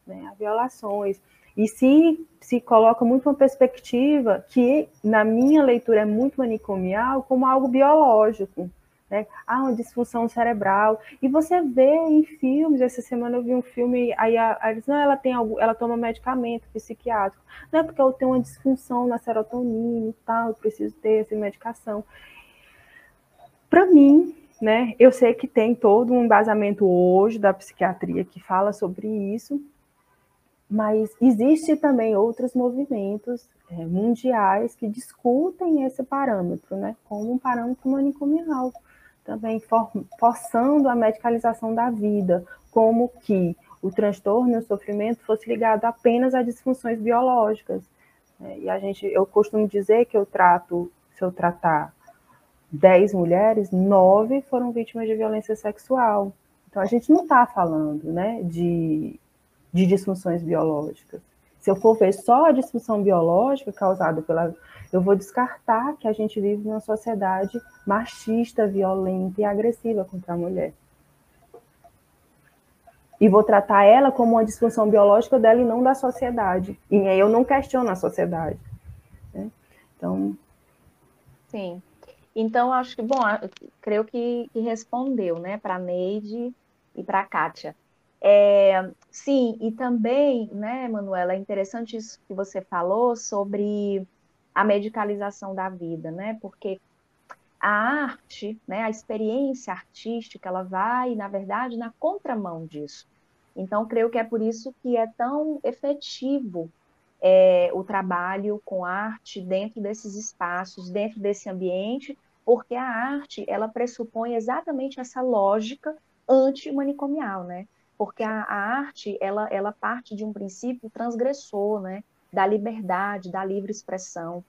né? a violações. E se se coloca muito uma perspectiva que, na minha leitura, é muito manicomial, como algo biológico. Né? Ah, uma disfunção cerebral. E você vê em filmes, essa semana eu vi um filme, aí a, a não, ela tem algo, ela toma medicamento psiquiátrico. Não é porque eu tenho uma disfunção na serotonina e tal, eu preciso ter essa medicação. Para mim, né? Eu sei que tem todo um embasamento hoje da psiquiatria que fala sobre isso, mas existe também outros movimentos é, mundiais que discutem esse parâmetro, né? Como um parâmetro manicomial, também for, forçando a medicalização da vida, como que o transtorno e o sofrimento fosse ligado apenas a disfunções biológicas. Né? E a gente, eu costumo dizer que eu trato, se eu tratar 10 mulheres, nove foram vítimas de violência sexual. Então, a gente não está falando né, de, de disfunções biológicas. Se eu for ver só a disfunção biológica causada pela. Eu vou descartar que a gente vive numa sociedade machista, violenta e agressiva contra a mulher. E vou tratar ela como uma disfunção biológica dela e não da sociedade. E aí eu não questiono a sociedade. Né? Então. Sim. Então, acho que, bom, creio que, que respondeu, né, para Neide e para Kátia. É, sim, e também, né, Manuela, é interessante isso que você falou sobre a medicalização da vida, né, porque a arte, né, a experiência artística, ela vai, na verdade, na contramão disso. Então, creio que é por isso que é tão efetivo é, o trabalho com arte dentro desses espaços, dentro desse ambiente, porque a arte, ela pressupõe exatamente essa lógica antimanicomial, né? Porque a, a arte, ela, ela parte de um princípio transgressor, né? Da liberdade, da livre expressão.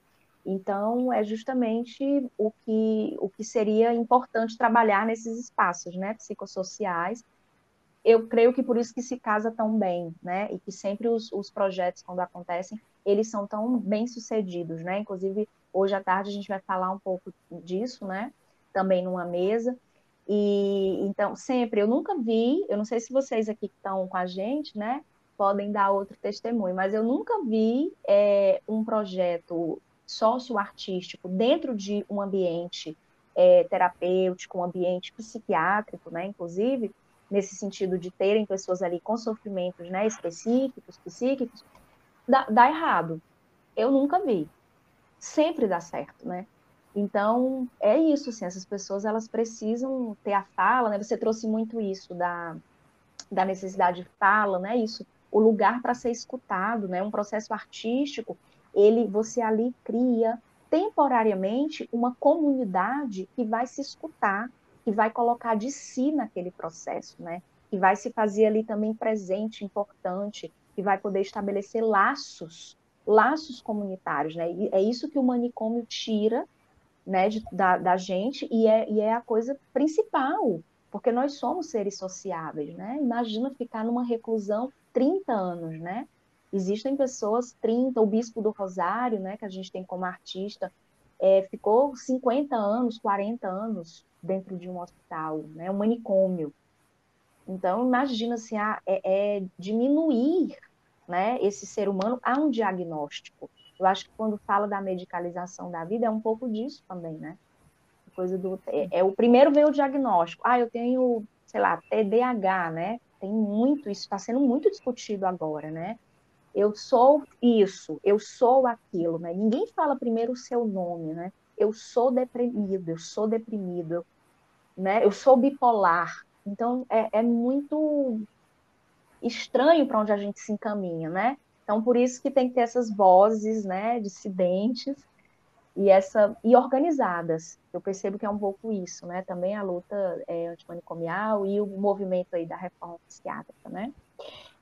Então, é justamente o que, o que seria importante trabalhar nesses espaços né, psicossociais. Eu creio que por isso que se casa tão bem, né? E que sempre os, os projetos, quando acontecem, eles são tão bem sucedidos, né? Inclusive, hoje à tarde a gente vai falar um pouco disso, né? Também numa mesa. E então, sempre, eu nunca vi, eu não sei se vocês aqui que estão com a gente, né? Podem dar outro testemunho, mas eu nunca vi é, um projeto socioartístico dentro de um ambiente é, terapêutico, um ambiente psiquiátrico, né, inclusive, nesse sentido de terem pessoas ali com sofrimentos né, específicos, psíquicos, dá, dá errado. Eu nunca vi. Sempre dá certo, né? Então, é isso, assim, essas pessoas, elas precisam ter a fala, né? Você trouxe muito isso da, da necessidade de fala, né? Isso, o lugar para ser escutado, né? Um processo artístico, ele você ali cria temporariamente uma comunidade que vai se escutar, que vai colocar de si naquele processo, né? Que vai se fazer ali também presente, importante, que vai poder estabelecer laços, laços comunitários, né? E é isso que o manicômio tira, né, de, da, da gente e é, e é a coisa principal, porque nós somos seres sociáveis, né? Imagina ficar numa reclusão 30 anos, né? Existem pessoas, 30, o Bispo do Rosário, né, que a gente tem como artista, é, ficou 50 anos, 40 anos dentro de um hospital, né, um manicômio. Então, imagina assim, é, é diminuir né, esse ser humano a um diagnóstico. Eu acho que quando fala da medicalização da vida, é um pouco disso também, né? Coisa do, é, é o primeiro vem o diagnóstico. Ah, eu tenho, sei lá, TDAH, né? Tem muito, isso está sendo muito discutido agora, né? eu sou isso, eu sou aquilo, né? Ninguém fala primeiro o seu nome, né? Eu sou deprimido, eu sou deprimido, eu, né? Eu sou bipolar. Então é, é muito estranho para onde a gente se encaminha, né? Então por isso que tem que ter essas vozes, né, dissidentes e essa e organizadas. Eu percebo que é um pouco isso, né? Também a luta é, antimanicomial e o movimento aí da reforma psiquiátrica, né?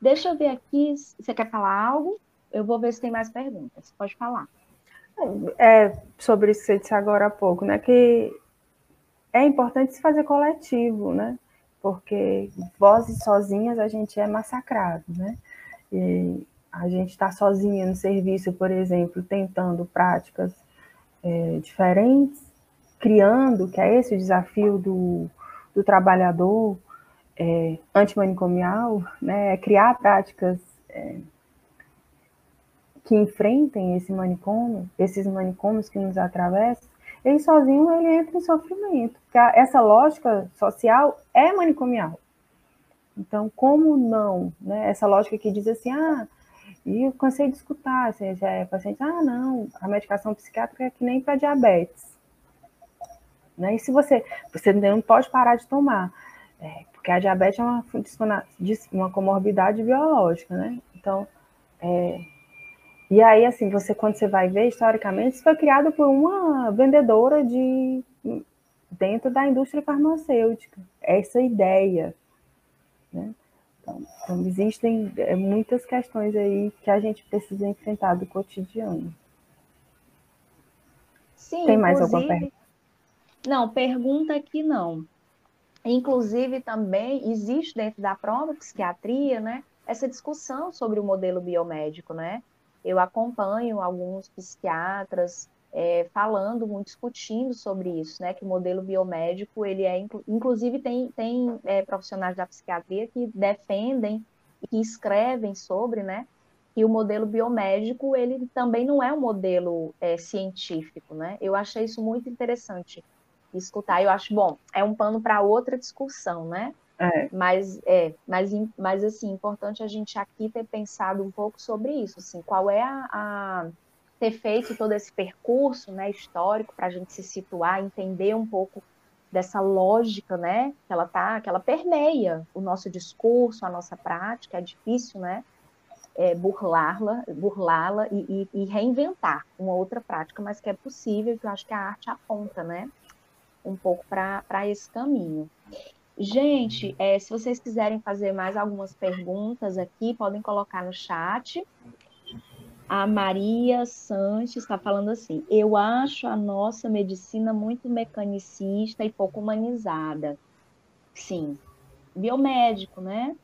Deixa eu ver aqui, você quer falar algo? Eu vou ver se tem mais perguntas. Pode falar. É, sobre isso que você disse agora há pouco, né? Que é importante se fazer coletivo, né? Porque vozes sozinhas a gente é massacrado, né? E a gente está sozinha no serviço, por exemplo, tentando práticas é, diferentes, criando, que é esse o desafio do, do trabalhador, é, antimanicomial, né, é criar práticas é, que enfrentem esse manicômio, esses manicômios que nos atravessam, ele sozinho ele entra em sofrimento, porque essa lógica social é manicomial. Então, como não? Né? Essa lógica que diz assim, ah, e eu cansei de escutar, assim, já é paciente, ah, não, a medicação psiquiátrica é que nem para diabetes. Né? E se você, você não pode parar de tomar. É, porque a diabetes é uma, uma comorbidade biológica, né? Então, é, e aí, assim, você quando você vai ver, historicamente, isso foi criado por uma vendedora de dentro da indústria farmacêutica. Essa ideia, né? Então, então, existem é, muitas questões aí que a gente precisa enfrentar do cotidiano. Sim, Tem mais alguma pergunta? Não, pergunta aqui não. Inclusive, também existe dentro da própria psiquiatria, né, essa discussão sobre o modelo biomédico, né? Eu acompanho alguns psiquiatras é, falando, discutindo sobre isso, né? Que o modelo biomédico, ele é, inclusive tem, tem é, profissionais da psiquiatria que defendem e que escrevem sobre, né? Que o modelo biomédico, ele também não é um modelo é, científico, né? Eu achei isso muito interessante escutar. Eu acho, bom, é um pano para outra discussão, né? É. Mas, é, mas, mas, assim, importante a gente aqui ter pensado um pouco sobre isso, assim, qual é a, a, ter feito todo esse percurso né, histórico para a gente se situar, entender um pouco dessa lógica, né, que ela tá, que ela permeia o nosso discurso, a nossa prática, é difícil, né, é, burlá-la, burlá-la e, e, e, reinventar uma outra prática, mas que é possível, que eu acho que a arte aponta, né, um pouco para esse caminho. Gente, é, se vocês quiserem fazer mais algumas perguntas aqui, podem colocar no chat. A Maria Sanches está falando assim: eu acho a nossa medicina muito mecanicista e pouco humanizada. Sim, biomédico, né?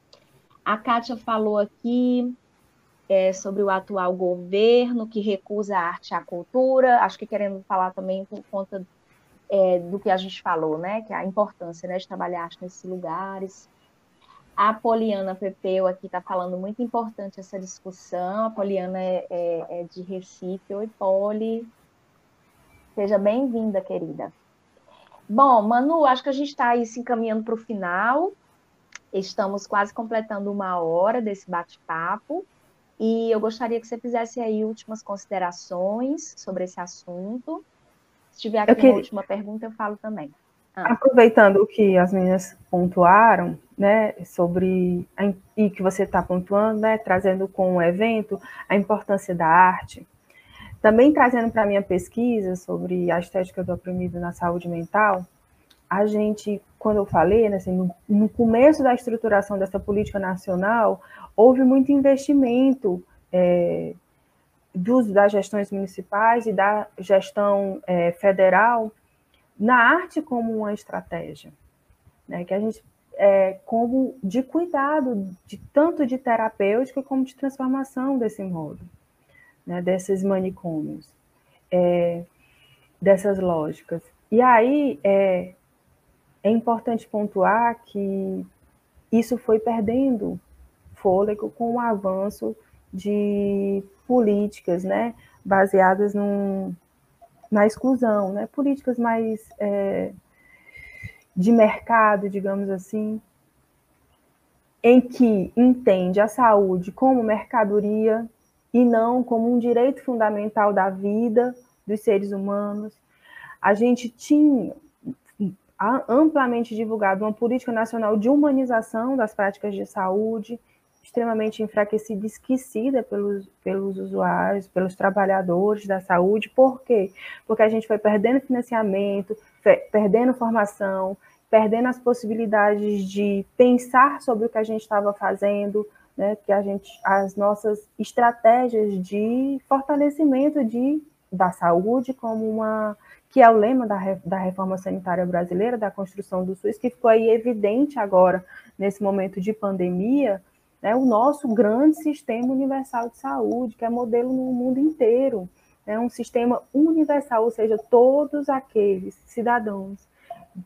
A Kátia falou aqui é, sobre o atual governo que recusa a arte e a cultura, acho que querendo falar também por conta é, do que a gente falou, né? Que é a importância né, de trabalhar nesses lugares. A Poliana Pepeu aqui está falando muito importante essa discussão. A Poliana é, é, é de Recife. Oi, Poli. Seja bem-vinda, querida. Bom, Manu, acho que a gente está aí se encaminhando para o final. Estamos quase completando uma hora desse bate-papo. E eu gostaria que você fizesse aí últimas considerações sobre esse assunto. Se tiver aqui queria... última pergunta, eu falo também. Ah. Aproveitando o que as meninas pontuaram, né, sobre a, e que você está pontuando, né, trazendo com o evento a importância da arte, também trazendo para a minha pesquisa sobre a estética do oprimido na saúde mental, a gente, quando eu falei, né, assim, no, no começo da estruturação dessa política nacional, houve muito investimento é, dos, das gestões municipais e da gestão é, federal na arte como uma estratégia, né? que a gente é, como de cuidado, de tanto de terapêutica como de transformação desse modo, né? desses manicômios, é, dessas lógicas. E aí é, é importante pontuar que isso foi perdendo fôlego com o avanço de políticas, né, baseadas num, na exclusão, né, políticas mais é, de mercado, digamos assim, em que entende a saúde como mercadoria e não como um direito fundamental da vida dos seres humanos. A gente tinha amplamente divulgado uma política nacional de humanização das práticas de saúde, extremamente enfraquecida esquecida pelos, pelos usuários, pelos trabalhadores da saúde. Por quê? Porque a gente foi perdendo financiamento, perdendo formação, perdendo as possibilidades de pensar sobre o que a gente estava fazendo, né, que a gente, as nossas estratégias de fortalecimento de, da saúde como uma que é o lema da, da reforma sanitária brasileira, da construção do SUS, que ficou aí evidente agora nesse momento de pandemia, né, o nosso grande sistema universal de saúde, que é modelo no mundo inteiro. É um sistema universal, ou seja, todos aqueles cidadãos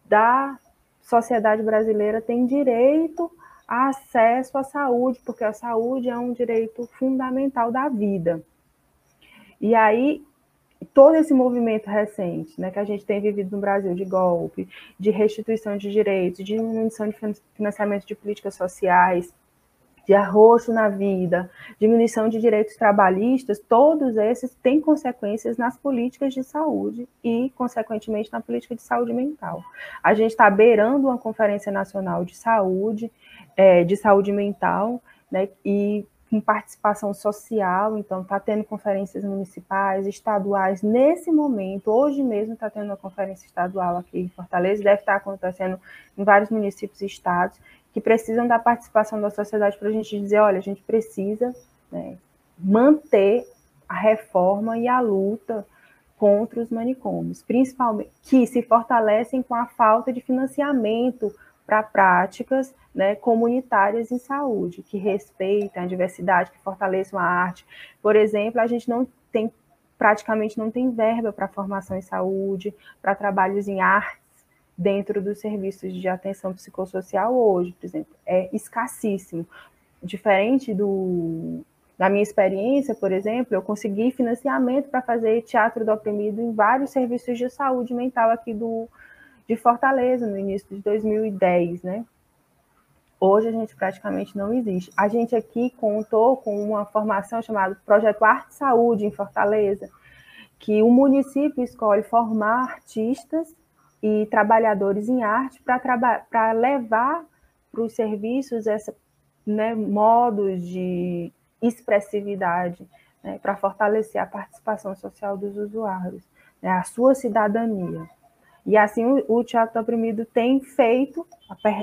da sociedade brasileira têm direito a acesso à saúde, porque a saúde é um direito fundamental da vida. E aí, todo esse movimento recente, né, que a gente tem vivido no Brasil, de golpe, de restituição de direitos, de diminuição de financiamento de políticas sociais, de arroxo na vida, diminuição de direitos trabalhistas, todos esses têm consequências nas políticas de saúde e, consequentemente, na política de saúde mental. A gente está beirando uma conferência nacional de saúde, é, de saúde mental, né, e com participação social, então está tendo conferências municipais, estaduais, nesse momento, hoje mesmo está tendo uma conferência estadual aqui em Fortaleza, deve estar acontecendo em vários municípios e estados, que precisam da participação da sociedade para a gente dizer, olha, a gente precisa né, manter a reforma e a luta contra os manicômios, principalmente que se fortalecem com a falta de financiamento para práticas né, comunitárias em saúde, que respeitem a diversidade, que fortaleçam a arte. Por exemplo, a gente não tem praticamente não tem verba para formação em saúde, para trabalhos em arte dentro dos serviços de atenção psicossocial hoje, por exemplo, é escassíssimo. Diferente do, da minha experiência, por exemplo, eu consegui financiamento para fazer teatro do oprimido em vários serviços de saúde mental aqui do, de Fortaleza, no início de 2010, né? Hoje a gente praticamente não existe. A gente aqui contou com uma formação chamada Projeto Arte Saúde em Fortaleza, que o município escolhe formar artistas e trabalhadores em arte para levar para os serviços essa, né, modos de expressividade, né, para fortalecer a participação social dos usuários, né, a sua cidadania. E assim o, o Teatro Oprimido tem feito,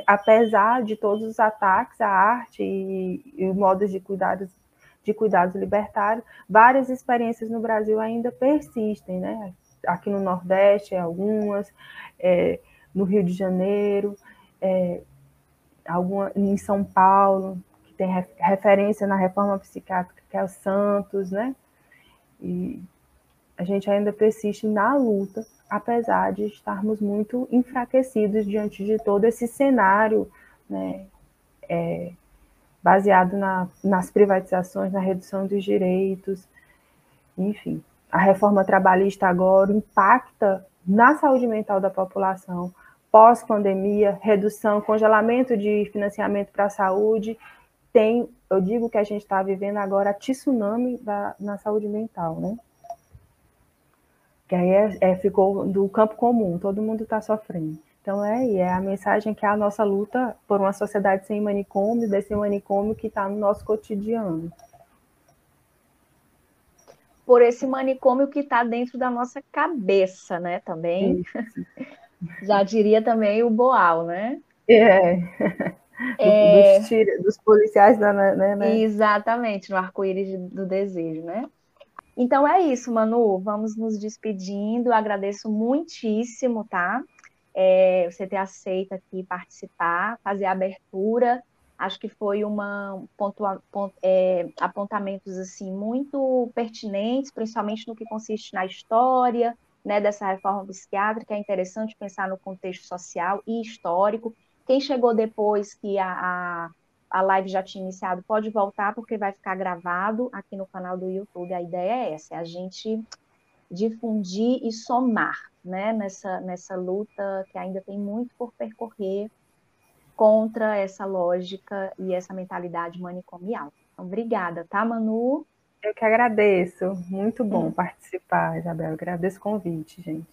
apesar de todos os ataques à arte e, e modos de cuidados, de cuidados libertários, várias experiências no Brasil ainda persistem, né? Aqui no Nordeste, algumas, é, no Rio de Janeiro, é, alguma, em São Paulo, que tem referência na reforma psiquiátrica, que é o Santos, né? E a gente ainda persiste na luta apesar de estarmos muito enfraquecidos diante de todo esse cenário né, é, baseado na, nas privatizações, na redução dos direitos, enfim. A reforma trabalhista agora impacta na saúde mental da população, pós-pandemia, redução, congelamento de financiamento para a saúde, tem, eu digo que a gente está vivendo agora tsunami da, na saúde mental, né? que aí é, é, ficou do campo comum, todo mundo está sofrendo. Então é, é a mensagem que é a nossa luta por uma sociedade sem manicômio, desse manicômio que está no nosso cotidiano. Por esse manicômio que está dentro da nossa cabeça, né? Também. Já diria também o Boal, né? É. é... Dos, dos, policiais da, né, né? Exatamente, no arco-íris do desejo, né? Então é isso, Manu. Vamos nos despedindo. agradeço muitíssimo, tá? É, você ter aceito aqui participar, fazer a abertura. Acho que foi uma pontua, pont, é, apontamentos assim muito pertinentes, principalmente no que consiste na história, né, dessa reforma psiquiátrica. É interessante pensar no contexto social e histórico. Quem chegou depois que a, a a live já tinha iniciado, pode voltar porque vai ficar gravado aqui no canal do YouTube. A ideia é essa, é a gente difundir e somar, né, nessa, nessa luta que ainda tem muito por percorrer contra essa lógica e essa mentalidade manicomial. Então, obrigada, tá, Manu? Eu que agradeço. Muito bom participar, Isabel. Eu agradeço o convite, gente.